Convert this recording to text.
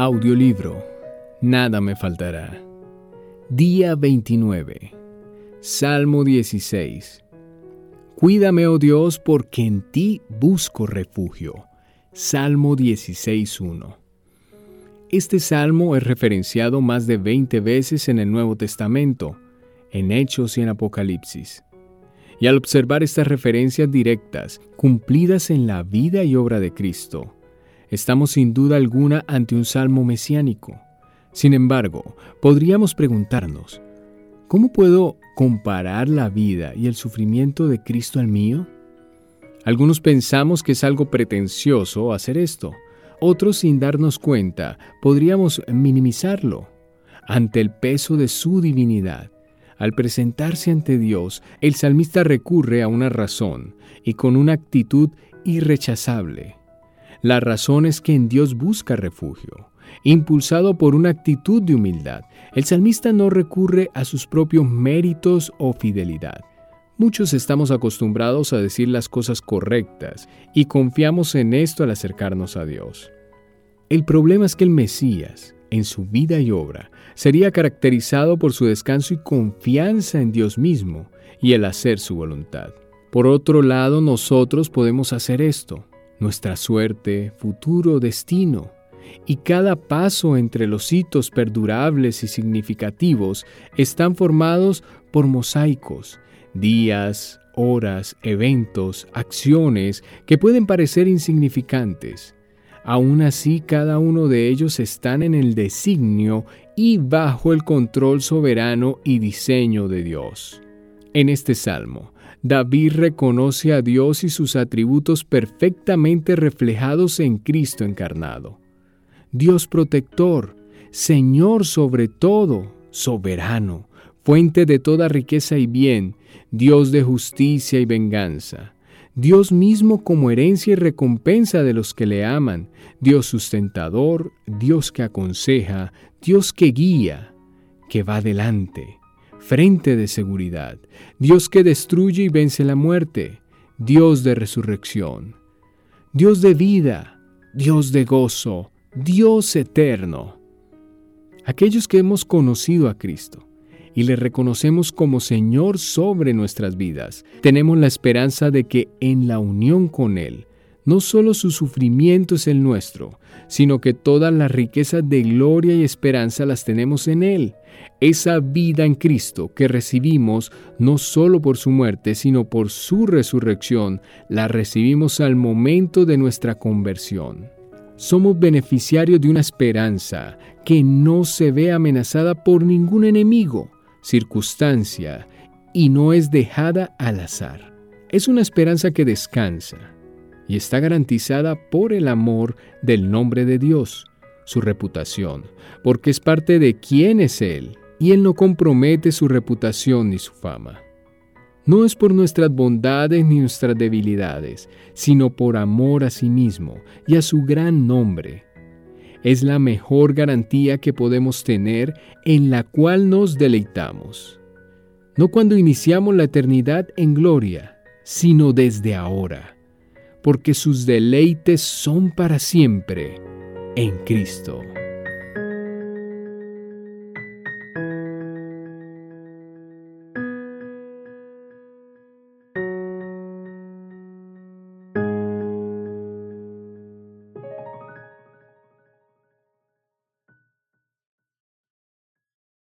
Audiolibro Nada me faltará. Día 29. Salmo 16. Cuídame, oh Dios, porque en ti busco refugio. Salmo 16.1. Este salmo es referenciado más de 20 veces en el Nuevo Testamento, en Hechos y en Apocalipsis. Y al observar estas referencias directas, cumplidas en la vida y obra de Cristo, estamos sin duda alguna ante un salmo mesiánico. Sin embargo, podríamos preguntarnos, ¿cómo puedo comparar la vida y el sufrimiento de Cristo al mío? Algunos pensamos que es algo pretencioso hacer esto. Otros, sin darnos cuenta, podríamos minimizarlo. Ante el peso de su divinidad, al presentarse ante Dios, el salmista recurre a una razón y con una actitud irrechazable. La razón es que en Dios busca refugio. Impulsado por una actitud de humildad, el salmista no recurre a sus propios méritos o fidelidad. Muchos estamos acostumbrados a decir las cosas correctas y confiamos en esto al acercarnos a Dios. El problema es que el Mesías, en su vida y obra, sería caracterizado por su descanso y confianza en Dios mismo y el hacer su voluntad. Por otro lado, nosotros podemos hacer esto, nuestra suerte, futuro, destino, y cada paso entre los hitos perdurables y significativos están formados por mosaicos, días, horas, eventos, acciones que pueden parecer insignificantes. Aún así, cada uno de ellos están en el designio y bajo el control soberano y diseño de Dios. En este salmo, David reconoce a Dios y sus atributos perfectamente reflejados en Cristo encarnado. Dios protector, Señor sobre todo, soberano, fuente de toda riqueza y bien, Dios de justicia y venganza. Dios mismo como herencia y recompensa de los que le aman, Dios sustentador, Dios que aconseja, Dios que guía, que va delante, frente de seguridad, Dios que destruye y vence la muerte, Dios de resurrección, Dios de vida, Dios de gozo, Dios eterno. Aquellos que hemos conocido a Cristo, y le reconocemos como Señor sobre nuestras vidas, tenemos la esperanza de que en la unión con Él, no solo su sufrimiento es el nuestro, sino que todas las riquezas de gloria y esperanza las tenemos en Él. Esa vida en Cristo que recibimos no solo por su muerte, sino por su resurrección, la recibimos al momento de nuestra conversión. Somos beneficiarios de una esperanza que no se ve amenazada por ningún enemigo circunstancia y no es dejada al azar. Es una esperanza que descansa y está garantizada por el amor del nombre de Dios, su reputación, porque es parte de quién es Él y Él no compromete su reputación ni su fama. No es por nuestras bondades ni nuestras debilidades, sino por amor a sí mismo y a su gran nombre es la mejor garantía que podemos tener en la cual nos deleitamos. No cuando iniciamos la eternidad en gloria, sino desde ahora, porque sus deleites son para siempre en Cristo.